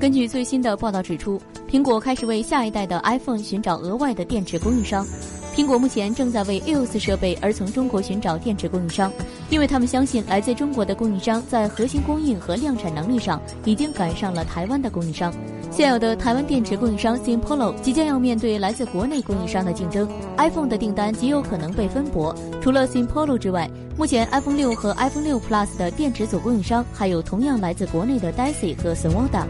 根据最新的报道指出，苹果开始为下一代的 iPhone 寻找额外的电池供应商。苹果目前正在为 EOS 设备而从中国寻找电池供应商，因为他们相信来自中国的供应商在核心供应和量产能力上已经赶上了台湾的供应商。现有的台湾电池供应商 s i m p o l o 即将要面对来自国内供应商的竞争，iPhone 的订单极有可能被分薄。除了 s i m p o l o 之外，目前 iPhone 六和 iPhone 六 Plus 的电池组供应商还有同样来自国内的 d i c y 和 Sonwoda